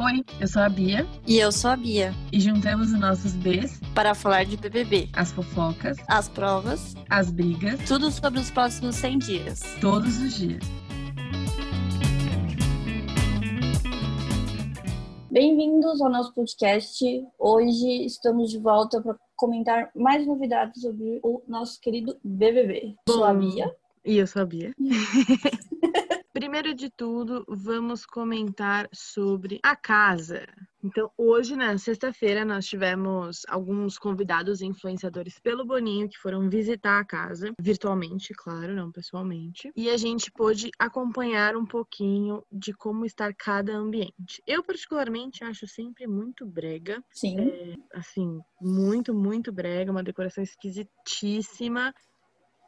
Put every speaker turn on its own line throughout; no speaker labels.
Oi, eu sou a Bia
E eu sou a Bia,
e juntamos os nossos Bs,
para falar de BBB,
as fofocas,
as provas,
as brigas,
tudo sobre os próximos 100 dias.
todos os dias.
Bem-vindos ao nosso podcast. Hoje estamos de volta para comentar mais novidades sobre o nosso querido BBB. Sou a
Bom.
Bia.
E eu sabia. Primeiro de tudo, vamos comentar sobre a casa. Então, hoje, na sexta-feira, nós tivemos alguns convidados e influenciadores pelo Boninho que foram visitar a casa, virtualmente, claro, não pessoalmente. E a gente pôde acompanhar um pouquinho de como está cada ambiente. Eu, particularmente, acho sempre muito brega.
Sim.
Assim, muito, muito brega, uma decoração esquisitíssima.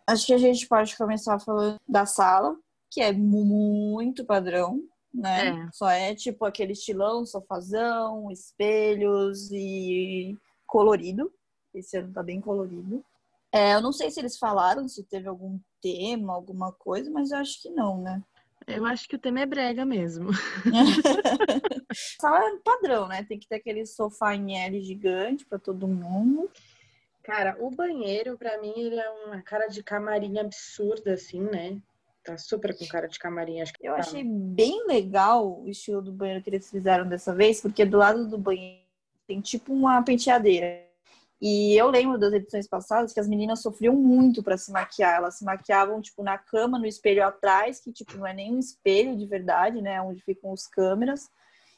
Acho que a gente pode começar falando da sala, que é muito padrão, né?
É.
Só é tipo aquele estilão, sofazão, espelhos e colorido. Esse ano tá bem colorido. É, eu não sei se eles falaram, se teve algum tema, alguma coisa, mas eu acho que não, né?
Eu acho que o tema é brega mesmo.
Sala é padrão, né? Tem que ter aquele sofá em L gigante pra todo mundo.
Cara, o banheiro, pra mim, ele é uma cara de camarim absurda, assim, né? Tá super com cara de camarim, acho que
Eu
tá.
achei bem legal o estilo do banheiro que eles fizeram dessa vez, porque do lado do banheiro tem tipo uma penteadeira. E eu lembro das edições passadas que as meninas sofriam muito pra se maquiar. Elas se maquiavam, tipo, na cama, no espelho atrás, que, tipo, não é nem um espelho de verdade, né? Onde ficam os câmeras.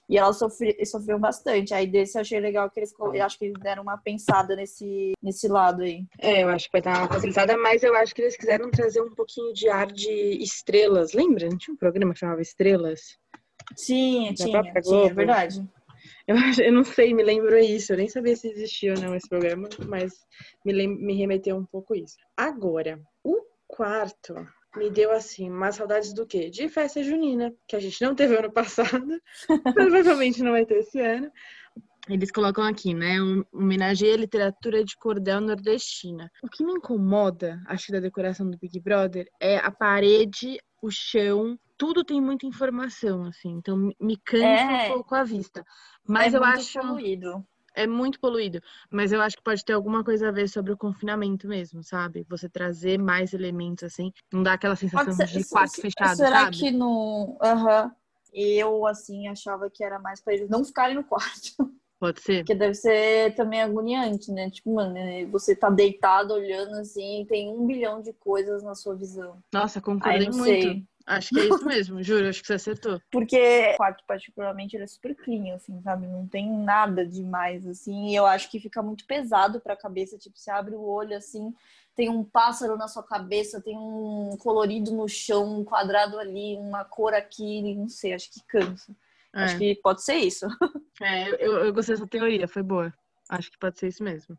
E sofri, sofriam bastante. Aí desse eu achei legal que eles, eu acho que eles deram uma pensada nesse, nesse lado aí.
É, eu acho que vai dar uma facilitada, mas eu acho que eles quiseram trazer um pouquinho de ar de estrelas. Lembra? Não tinha um programa que chamava Estrelas?
Sim,
Da
tinha, tinha, é verdade.
Eu, eu não sei, me lembrou isso. Eu nem sabia se existia ou não esse programa, mas me, lem- me remeteu um pouco isso. Agora, o quarto me deu, assim, mais saudades do quê? De festa junina, que a gente não teve ano passado, provavelmente não vai ter esse ano. Eles colocam aqui, né? Homenageia a literatura de cordel nordestina. O que me incomoda, acho, da decoração do Big Brother é a parede, o chão, tudo tem muita informação, assim. Então me- me cansa
É.
um pouco a vista. Mas
é
eu
muito
acho
poluído.
É muito poluído, mas eu acho que pode ter alguma coisa a ver sobre o confinamento mesmo, sabe? Você trazer mais elementos assim, não dá aquela sensação
ser-
de quarto
se-
fechado,
Será
sabe?
que no. Aham. Eu, assim, achava que era mais pra eles não ficarem no quarto.
Pode ser.
Porque deve ser também agoniante, né? Tipo, mano, né, você tá deitado olhando assim, tem um bilhão de coisas na sua visão.
Nossa,
Aí
concordei
não
muito.
sei.
Acho que é isso mesmo, juro, acho que você acertou.
Porque o quarto, particularmente, ele é super clean, assim, sabe? Não tem nada demais, assim. E eu acho que fica muito pesado pra cabeça. Tipo, você abre o olho, assim, tem um pássaro na sua cabeça, tem um colorido no chão, um quadrado ali, uma cor aqui, não sei, acho que cansa.
É,
Acho que pode ser isso.
é, eu, eu gostei dessa teoria, foi boa. Acho que pode ser isso mesmo.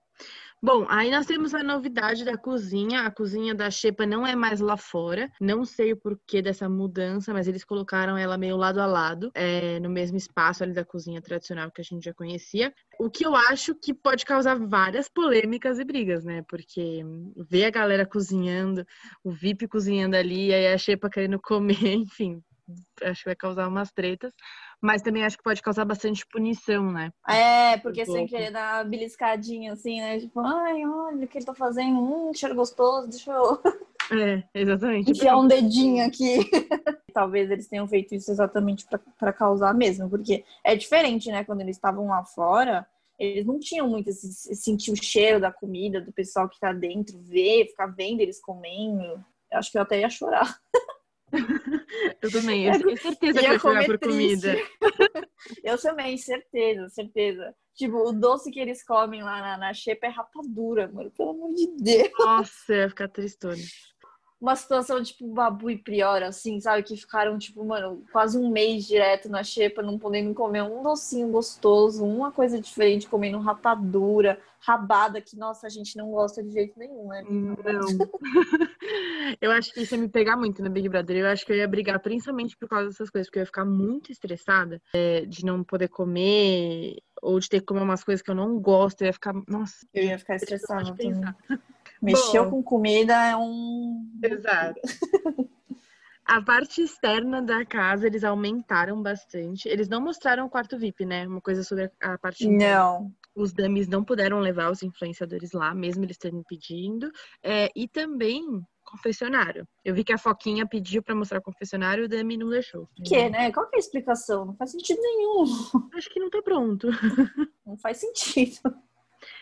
Bom, aí nós temos a novidade da cozinha. A cozinha da Xepa não é mais lá fora. Não sei o porquê dessa mudança, mas eles colocaram ela meio lado a lado, é, no mesmo espaço ali da cozinha tradicional que a gente já conhecia. O que eu acho que pode causar várias polêmicas e brigas, né? Porque ver a galera cozinhando, o VIP cozinhando ali, aí a Xepa querendo comer, enfim. Acho que vai causar umas tretas, mas também acho que pode causar bastante punição, né?
É, porque sem querer dar uma beliscadinha assim, né? Tipo, ai, olha o que ele tá fazendo, hum, cheiro gostoso, deixa eu
É, exatamente.
enfiar um dedinho aqui. Talvez eles tenham feito isso exatamente pra causar mesmo, porque é diferente, né? Quando eles estavam lá fora, eles não tinham muito esse, sentir o cheiro da comida, do pessoal que tá dentro, ver, ficar vendo eles comendo. Eu acho que eu até ia chorar.
Eu também, eu tenho certeza que
Ia
vai chorar
comer
por comida.
Eu também, certeza, certeza. Tipo, o doce que eles comem lá na, na xepa é rapadura, mano. Pelo amor de Deus.
Nossa, eu ia ficar tristona.
Uma situação tipo Babu e Priora, assim, sabe? Que ficaram, tipo, mano, quase um mês direto na xepa, não podendo comer um docinho gostoso, uma coisa diferente, comendo rapadura, rabada, que, nossa, a gente não gosta de jeito nenhum, né?
Não. Eu acho que isso ia me pegar muito no Big Brother. Eu acho que eu ia brigar principalmente por causa dessas coisas, porque eu ia ficar muito estressada é, de não poder comer ou de ter que comer umas coisas que eu não gosto. Eu ia ficar, nossa,
Eu ia ficar estressada
de
também.
pensar.
Mexeu
Bom.
com comida é um.
Exato. A parte externa da casa eles aumentaram bastante. Eles não mostraram o quarto VIP, né? Uma coisa sobre a parte.
Não.
Os dummies não puderam levar os influenciadores lá, mesmo eles terem pedindo. É, e também confessionário. Eu vi que a Foquinha pediu pra mostrar o confessionário e o dummy não deixou.
Por quê, né? Qual que é a explicação? Não faz sentido nenhum.
Acho que não tá pronto.
Não faz sentido.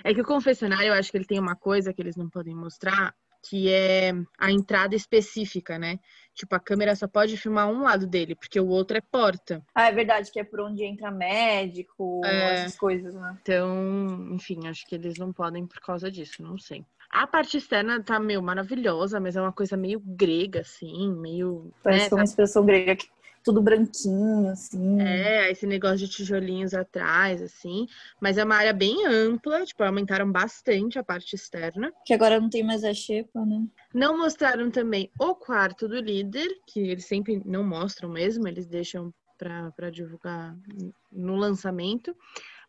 É que o confessionário, eu acho que ele tem uma coisa que eles não podem mostrar, que é a entrada específica, né? Tipo, a câmera só pode filmar um lado dele, porque o outro é porta.
Ah, é verdade que é por onde entra médico,
É.
essas coisas, né?
Então, enfim, acho que eles não podem por causa disso, não sei. A parte externa tá meio maravilhosa, mas é uma coisa meio grega, assim, meio.
Parece
né,
que é uma expressão grega que tudo branquinho, assim.
É, esse negócio de tijolinhos atrás, assim. Mas é uma área bem ampla, tipo, aumentaram bastante a parte externa.
Que agora não tem mais a xepa, né?
Não mostraram também o quarto do líder, que eles sempre não mostram mesmo, eles deixam para divulgar no lançamento.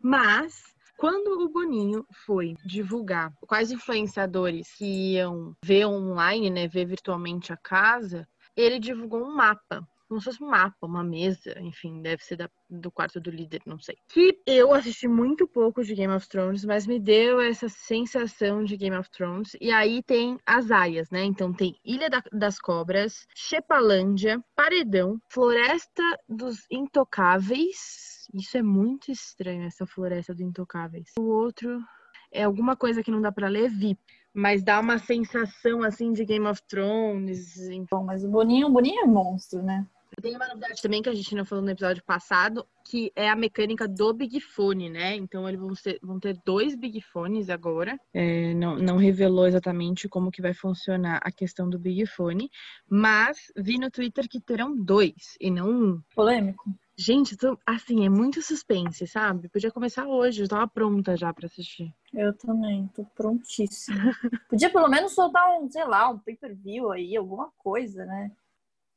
Mas quando o Boninho foi divulgar quais influenciadores que iam ver online, né, ver virtualmente a casa, ele divulgou um mapa. Como se fosse um mapa, uma mesa, enfim, deve ser da- do quarto do líder, não sei. Que eu assisti muito pouco de Game of Thrones, mas me deu essa sensação de Game of Thrones. E aí tem as áreas, né? Então tem Ilha da- das Cobras, Chepalândia, Paredão, Floresta dos Intocáveis. Isso é muito estranho, essa Floresta dos Intocáveis. O outro é alguma coisa que não dá pra ler, VIP. Mas dá uma sensação assim de Game of Thrones,
Bom, mas o Boninho, o Boninho é monstro, né?
Tem uma novidade também que a gente não falou no episódio passado, que é a mecânica do Big Fone, né? Então eles vão, ser- vão ter dois Big Fones agora. É, não, não revelou exatamente como que vai funcionar a questão do Big Fone, mas vi no Twitter que terão dois e não um.
Polêmico.
Gente, tô- assim, é muito suspense, sabe? Podia começar hoje, eu tava pronta já pra assistir.
Eu também, tô prontíssima. Podia pelo menos soltar um, sei lá, um pay-per-view aí, alguma coisa, né?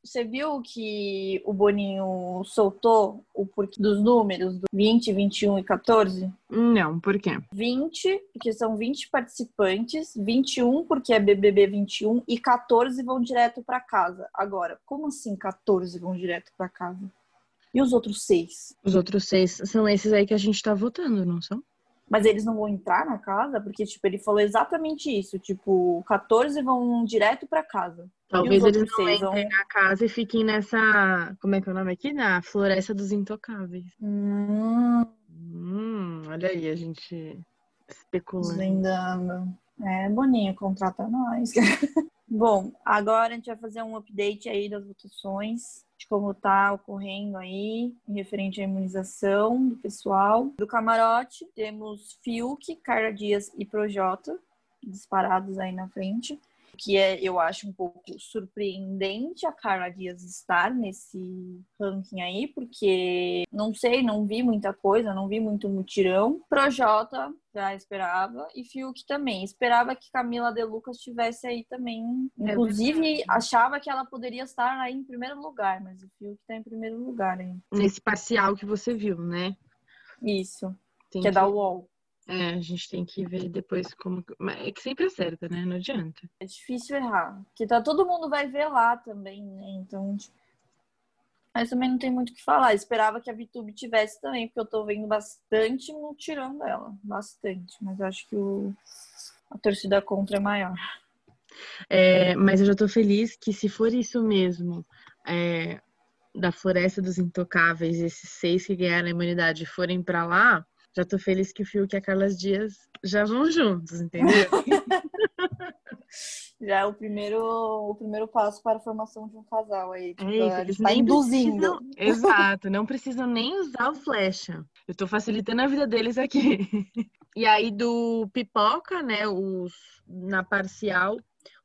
Você viu que o Boninho soltou o porquê dos números do 20, 21 e 14?
Não, por quê?
20, porque são 20 participantes, 21 porque é BBB 21 e 14 vão direto pra casa. Agora, como assim 14 vão direto pra casa? E os outros seis?
Os outros seis são esses aí que a gente tá votando, não são?
Mas eles não vão entrar na casa? Porque, tipo, ele falou exatamente isso. Tipo, 14 vão direto pra casa.
Talvez eles não
seis vão-
entrem na casa e fiquem nessa. Como é que é o nome aqui? Na Floresta dos Intocáveis.
Hum,
Hum, olha aí, a gente especulando.
desvendando. É, Boninho, contrata nós. Bom, agora a gente vai fazer um update aí das votações, de como tá ocorrendo aí, referente à imunização do pessoal. Do camarote, temos Fiuk, Carla Dias e Projota, disparados aí na frente. Que é, eu acho um pouco surpreendente a Carla Dias estar nesse ranking aí, porque não sei, não vi muita coisa, não vi muito mutirão. Projota já esperava e Fiuk também. Esperava que Camila De Lucas estivesse aí também.
É
Inclusive,
verdade.
achava que ela poderia estar aí em primeiro lugar, mas o Fiuk tá em primeiro lugar aí.
Nesse parcial que você viu, né?
Isso,
Tem
que é da UOL.
É, a gente tem que ver depois como. Mas É que sempre acerta, né? Não adianta.
É difícil errar. Porque tá, todo mundo vai ver lá também, né? Então, tipo... Mas também não tem muito o que falar. Esperava que a VTube tivesse também, porque eu tô vendo bastante mutirão dela. Bastante. Mas eu acho que o... a torcida contra é maior.
É, mas eu já tô feliz que, se for isso mesmo, é, da Floresta dos Intocáveis, esses seis que ganharam a imunidade forem pra lá, já tô feliz que o Fiuk e a Carlas Dias já vão juntos, entendeu?
Já é o primeiro, o primeiro passo para a formação de um casal aí. Tipo,
É isso,
tá
nem
induzindo.
precisam- Exato, não precisam nem usar o flecha. Eu tô facilitando a vida deles aqui. E aí do pipoca, né, os na parcial,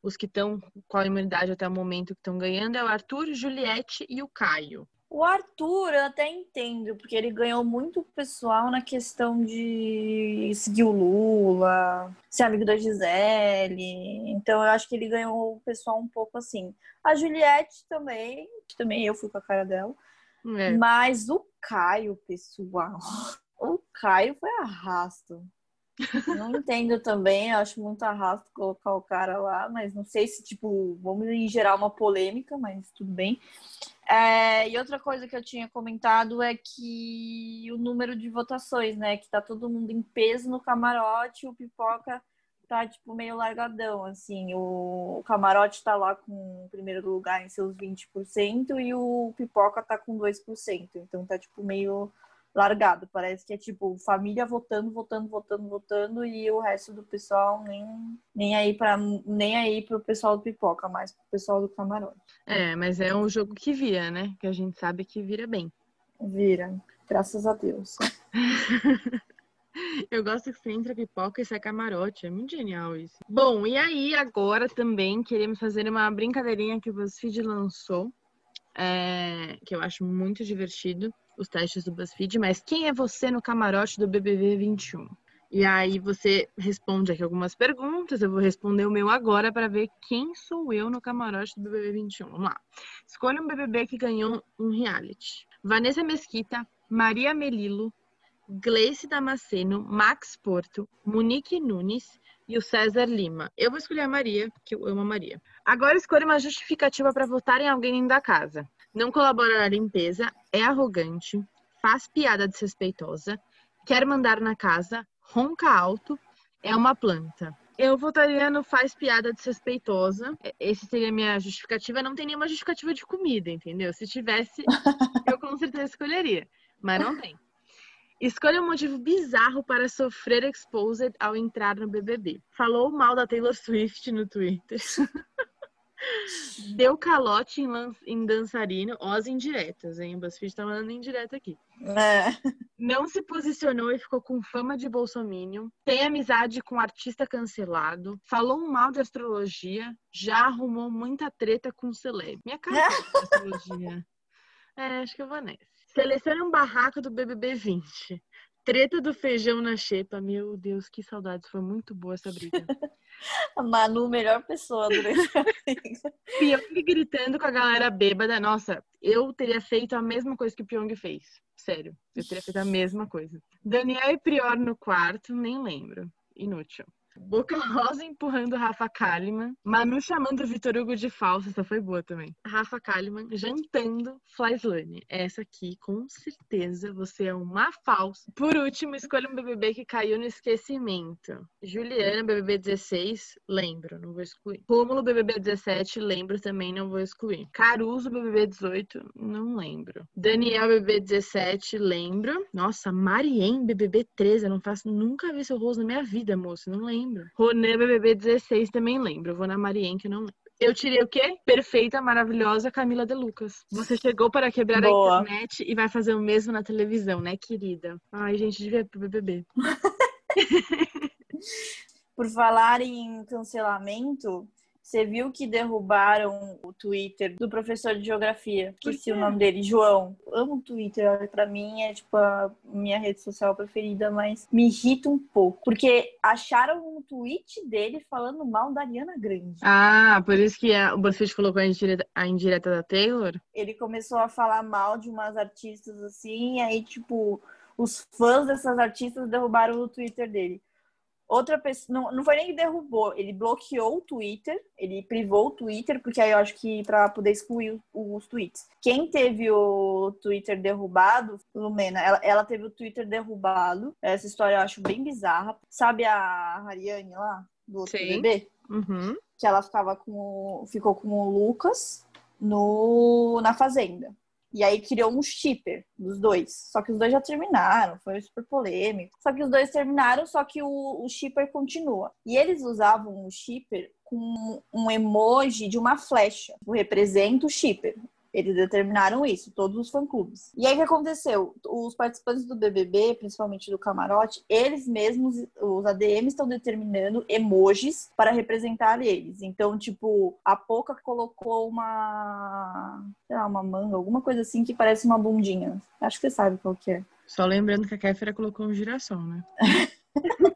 os que estão com a imunidade até o momento que estão ganhando é o Arthur, Juliette e o Caio.
O Arthur eu até entendo, porque ele ganhou muito pessoal na questão de seguir o Lula, ser amigo da Gisele. Então eu acho que ele ganhou o pessoal um pouco assim. A Juliette também, que também eu fui com a cara dela.
É.
Mas o Caio, pessoal. O Caio foi arrasto. Não entendo também, acho muito arrasto colocar o cara lá, mas não sei se, tipo, vamos gerar uma polêmica, mas tudo bem. É, e outra coisa que eu tinha comentado é que o número de votações, né? Que tá todo mundo em peso no camarote, o pipoca tá, tipo, meio largadão, assim. O, o camarote tá lá com o primeiro lugar em seus 20% e o pipoca tá com 2%. Então tá, tipo, meio largado. Parece que é tipo família votando, votando, votando, votando e o resto do pessoal nem, nem aí para nem aí pro pessoal do pipoca, mas pro pessoal do camarote.
É, mas é um jogo que vira, né? Que a gente sabe que vira bem.
Vira, graças a Deus.
Eu gosto que você entra pipoca e sai camarote. É muito genial isso. Bom, e aí agora também queremos fazer uma brincadeirinha que o BuzzFeed lançou, é, que eu acho muito divertido os testes do BuzzFeed, mas quem é você no camarote do BBB 21? E aí você responde aqui algumas perguntas, eu vou responder o meu agora para ver quem sou eu no camarote do BBB 21. Vamos lá. Escolha um BBB que ganhou um reality. Vanessa Mesquita, Maria Melilo, Gleice Damasceno, Max Porto, Monique Nunes e o César Lima. Eu vou escolher a Maria, porque eu amo a Maria. Agora escolha uma justificativa para votar em alguém da casa não colabora na limpeza, é arrogante, faz piada desrespeitosa, quer mandar na casa, ronca alto, é uma planta. Eu votaria no faz piada desrespeitosa. Esse seria a minha justificativa. Não tem nenhuma justificativa de comida, entendeu? Se tivesse, eu com certeza escolheria. Mas não tem. Escolha um motivo bizarro para sofrer exposed ao entrar no BBB. Falou mal da Taylor Swift no Twitter. Deu calote em, em dançarino, ó as indiretas, hein? O BuzzFeed tá mandando indireta aqui. É. Não se posicionou e ficou com fama de bolsominion. Tem amizade com artista cancelado. Falou mal de astrologia. Já arrumou muita treta com celeb. Minha cara de astrologia. É, acho que eu vou nessa. Selecione um barraco do BBB 20. Treta do feijão na xepa. Meu Deus, que saudades. Foi muito boa essa briga.
A Manu, melhor pessoa durante a briga.
Pyong gritando com a galera bêbada. Nossa, eu teria feito a mesma coisa que o Pyong fez. Sério, eu teria feito a mesma coisa. Daniel e Prior no quarto, nem lembro. Inútil. Boca Rosa empurrando Rafa Kalimann. Manu chamando Vitor Hugo de falso. Essa foi boa também. Rafa Kalimann jantando Flyslane. Essa aqui, com certeza, você é uma falsa. Por último, escolha um BBB que caiu no esquecimento. Juliana, BBB 16, lembro, não vou excluir. Rômulo, BBB 17, lembro também, não vou excluir. Caruso, BBB 18, não lembro. Daniel, BBB 17, lembro. Nossa, Mariem, BBB 13, eu não faço, nunca vi seu rosto na minha vida, moço, não lembro lembro. Ronê BBB 16 também lembro. vou na Marien, que eu não lembro. Eu tirei o quê? Perfeita, maravilhosa Camila de Lucas. Você chegou para quebrar Boa. a internet e vai fazer o mesmo na televisão, né, querida? Ai, gente, devia pro BBB.
Por falar em cancelamento, você viu que derrubaram o Twitter do professor de geografia? Esqueci o nome dele, João. amo o Twitter, para mim é tipo a minha rede social preferida, mas me irrita um pouco. Porque acharam um tweet dele falando mal da Ariana Grande.
Ah, por isso que a, o BuzzFeed colocou a indireta, a indireta da Taylor?
Ele começou a falar mal de umas artistas assim, e aí, tipo, os fãs dessas artistas derrubaram o Twitter dele. Outra pessoa, não, não foi nem que derrubou, ele bloqueou o Twitter, ele privou o Twitter, porque aí eu acho que para poder excluir os tweets. Quem teve o Twitter derrubado, Lumena, ela, ela teve o Twitter derrubado. Essa história eu acho bem bizarra. Sabe a Ariane lá, do outro Sim. bebê?
Uhum.
Que ela ficava com ficou com o Lucas no, na fazenda. E aí criou um shipper dos dois. Só que os dois já terminaram, foi super polêmico. Só que os dois terminaram, só que o, o shipper continua. E eles usavam o shipper com um emoji de uma flecha. Representa o shipper. Eles determinaram isso, todos os fã-clubes. E aí o que aconteceu? Os participantes do BBB, principalmente do camarote, eles mesmos, os ADMs, estão determinando emojis para representar eles. Então, tipo, a Poca colocou uma, sei lá, uma manga, alguma coisa assim que parece uma bundinha. Acho que você sabe qual que é.
Só lembrando que a Kéfera colocou um girassol, né?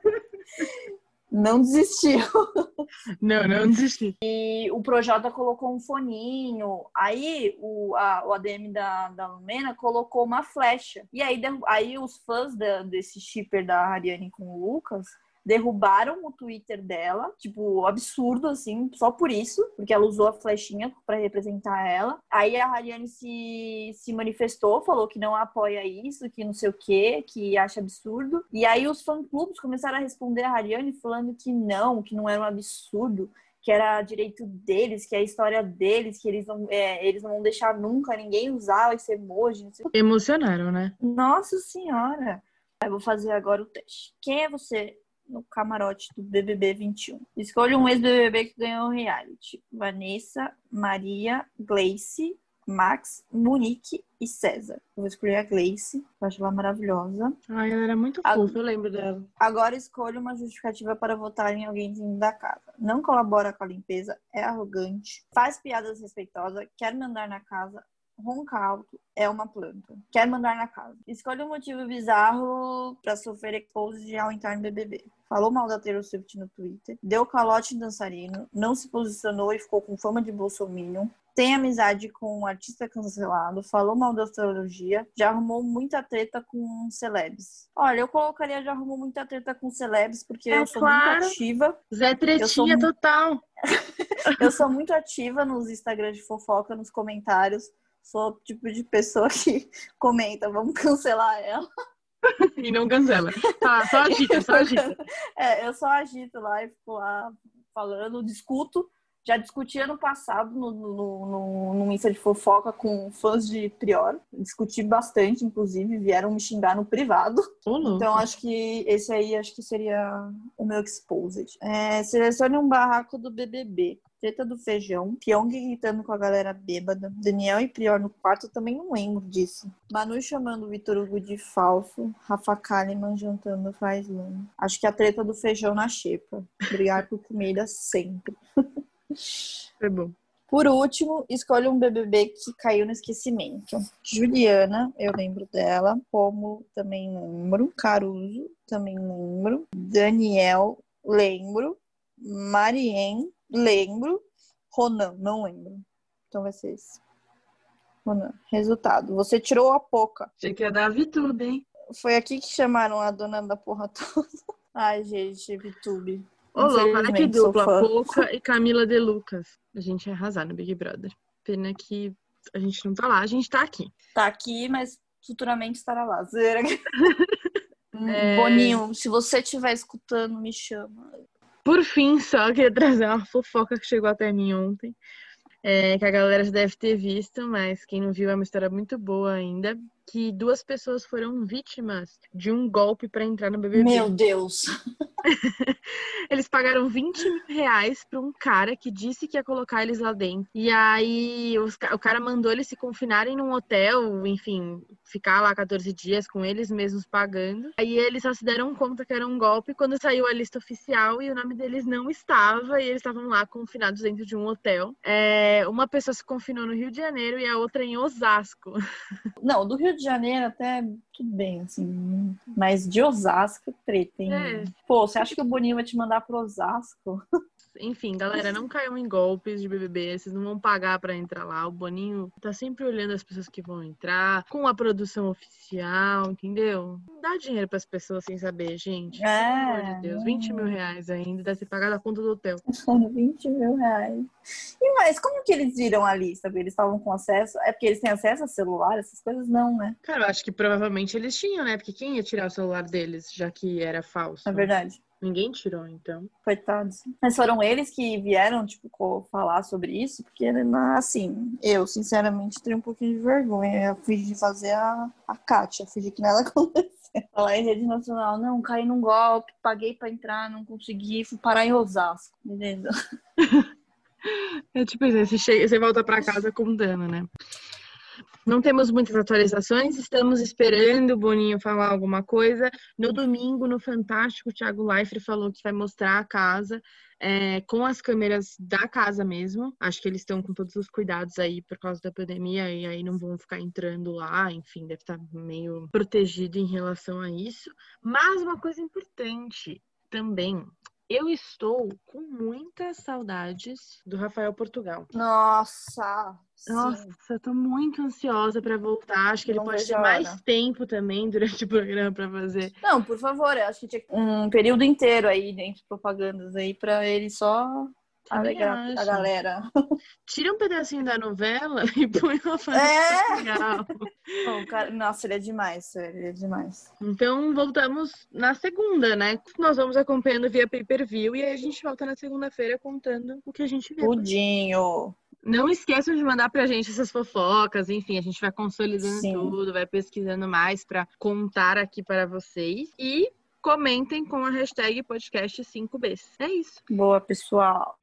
não desistiu.
Não, não desisti.
E o Projota colocou um foninho. Aí o, a, o ADM da, da Lumena colocou uma flecha. E aí, aí os fãs da, desse shipper da Ariane com o Lucas derrubaram o Twitter dela, tipo, absurdo, assim, só por isso, porque ela usou a flechinha para representar ela. Aí a Hariane se, se manifestou, falou que não apoia isso, que não sei o quê, que acha absurdo. E aí os fã-clubes começaram a responder a Hariane falando que não, que não era um absurdo, que era direito deles, que é a história deles, que eles não, é, eles não vão deixar nunca ninguém usar esse emoji.
Emocionaram, né?
Nossa senhora! Eu vou fazer agora o teste. Quem é você no camarote do BBB 21. Escolha um ex-BBB que ganhou reality. Vanessa, Maria, Gleice, Max, Monique e César. Eu vou escolher a Gleice, eu acho ela maravilhosa.
Ai, ela era muito
A-
fofa, eu lembro dela.
Agora escolha uma justificativa para votar em alguém dentro da casa. Não colabora com a limpeza, é arrogante, faz piadas respeitosas, quer mandar na casa, ronca alto, é uma planta. Quer mandar na casa. Escolha um motivo bizarro para sofrer expose ao entrar no BBB. Falou mal da Taylor Swift no Twitter, deu calote em dançarino, não se posicionou e ficou com fama de bolsominion, tem amizade com um artista cancelado, falou mal da astrologia, já arrumou muita treta com celebs. Olha, eu colocaria já arrumou muita treta com celebs, porque
É
eu sou
claro.
muito ativa.
Zé
Eu
Tretinha
mu-
total.
Eu sou muito ativa nos Instagrams de fofoca, nos comentários. Sou o tipo de pessoa que comenta, vamos cancelar ela.
E não cancela. Tá, só agita, só agita.
É, eu só agito lá e fico lá falando, discuto. Já discuti ano passado no, no, no, no Insta de fofoca com fãs de Prior. Discuti bastante, inclusive, vieram me xingar no privado.
Louco.
Então acho que esse aí acho que seria o meu exposed. É, selecione um barraco do BBB. Treta do feijão, Pyong gritando com a galera bêbada, Daniel e Prior no quarto, também não lembro disso. Manu chamando o Vitor Hugo de falso, Rafa Kalimann jantando faz lama. Acho que a treta do feijão na xepa. Brigar por comida sempre.
Foi bom.
Por último, escolha um BBB que caiu no esquecimento. Juliana, eu lembro dela. Como também lembro. Caruso, também lembro. Daniel, lembro. Marien, lembro. Ronan, não lembro. Então vai ser esse. Ronan. Resultado. Você tirou a poca.
Achei que ia dar a VTube, hein?
Foi aqui que chamaram a dona da porra toda. Ai, gente, VTube.
Ô, louco, olha que dupla.
fã.
Pouca e Camila De Lucas. A gente ia arrasar no Big Brother. Pena que a gente não tá lá, a gente tá aqui.
Tá aqui, mas futuramente estará lá.
É.
Boninho, se você estiver escutando, me chama.
Por fim, só queria trazer uma fofoca que chegou até mim ontem. é, que a galera já deve ter visto, mas quem não viu é uma história muito boa ainda. Que duas pessoas foram vítimas de um golpe para entrar no BBB.
Meu Deus.
Eles pagaram 20 mil reais pra um cara que disse que ia colocar eles lá dentro. E aí os o cara mandou eles se confinarem num hotel, enfim, ficar lá 14 dias com eles mesmos pagando. Aí eles só se deram conta que era um golpe quando saiu a lista oficial e o nome deles não estava e eles estavam lá confinados dentro de um hotel. É, uma pessoa se confinou no Rio de Janeiro e a outra em Osasco.
Não, do Rio de Janeiro até tudo bem, assim. Mas de Osasco, treta, hein?
É.
Pô, você acha que o Boninho vai te mandar pro Osasco?
Enfim, galera, não caiam em golpes de BBB, vocês não vão pagar pra entrar lá. O Boninho tá sempre olhando as pessoas que vão entrar, com a produção oficial, entendeu? Não dá dinheiro pras pessoas sem saber, gente. Pelo amor
É.
de Deus, 20 mil reais ainda, deve ser pagado a conta do hotel.
20 mil reais. E mas como que eles viram a lista? Eles estavam com acesso? É porque eles têm acesso a celular? Essas coisas não, né?
Cara, eu acho que provavelmente eles tinham, né? Porque quem ia tirar o celular deles, já que era falso?
É verdade.
Ninguém tirou, então.
Coitados. Mas foram eles que vieram, tipo, falar sobre isso, porque, assim, eu, sinceramente, tenho um pouquinho de vergonha. Eu de fazer a, a Kátia, fingi que nada aconteceu. Falar em rede nacional, não, caí num golpe, paguei pra entrar, não consegui, fui parar em Osasco, beleza?
É tipo isso, você, chega, você volta pra casa contando, né? Não temos muitas atualizações, estamos esperando o Boninho falar alguma coisa. No domingo, no Fantástico, o Thiago Leifert falou que vai mostrar a casa é, com as câmeras da casa mesmo. Acho que eles estão com todos os cuidados aí por causa da pandemia e aí não vão ficar entrando lá, enfim, deve estar meio protegido em relação a isso. Mas uma coisa importante também, eu estou com muitas saudades do Rafael Portugal.
Nossa,
Nossa, eu tô muito ansiosa pra voltar. Acho que ele
Não
pode ter mais tempo também durante o programa pra fazer.
Não, por favor, eu acho que tinha um período inteiro aí dentro de propagandas aí pra ele só alegrar a galera.
Tira um pedacinho da novela e põe uma fase
É!
legal.
Bom, cara, nossa, ele é demais, ele é demais.
Então voltamos na segunda, né? Nós vamos acompanhando via pay-per-view e aí a gente volta na segunda-feira contando o que a gente viu.
Pudinho.
Não esqueçam de mandar pra gente essas fofocas, enfim, a gente vai consolidando
Sim.
tudo, vai pesquisando mais pra contar aqui para vocês. E comentem com a hashtag podcast 5Bs. É isso.
Boa, pessoal.